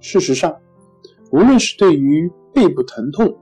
事实上，无论是对于背部疼痛、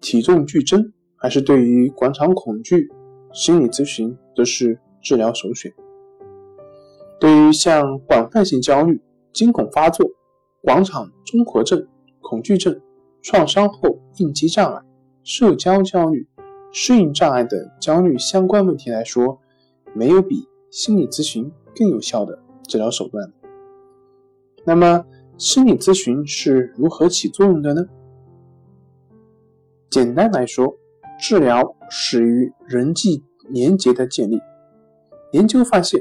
体重剧增，还是对于广场恐惧，心理咨询都是治疗首选。对于像广泛性焦虑、惊恐发作、广场综合症、恐惧症、创伤后应激障碍、社交焦虑、适应障碍等焦虑相关问题来说，没有比心理咨询更有效的治疗手段。那么，心理咨询是如何起作用的呢？简单来说，治疗始于人际连结的建立。研究发现，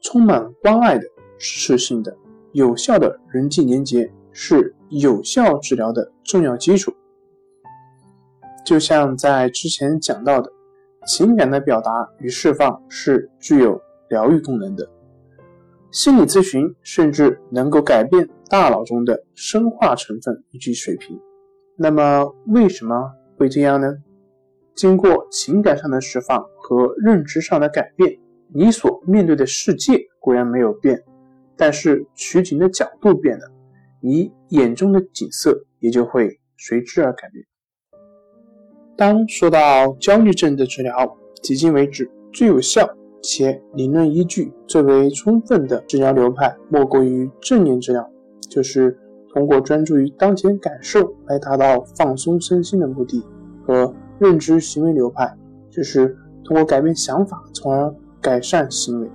充满关爱的、支持性的、有效的人际连结是有效治疗的重要基础。就像在之前讲到的。情感的表达与释放是具有疗愈功能的。心理咨询甚至能够改变大脑中的生化成分以及水平。那么为什么会这样呢？经过情感上的释放和认知上的改变，你所面对的世界固然没有变，但是取景的角度变了，你眼中的景色也就会随之而改变。当说到焦虑症的治疗，迄今为止最有效且理论依据最为充分的治疗流派，莫过于正念治疗，就是通过专注于当前感受来达到放松身心的目的；和认知行为流派，就是通过改变想法，从而改善行为。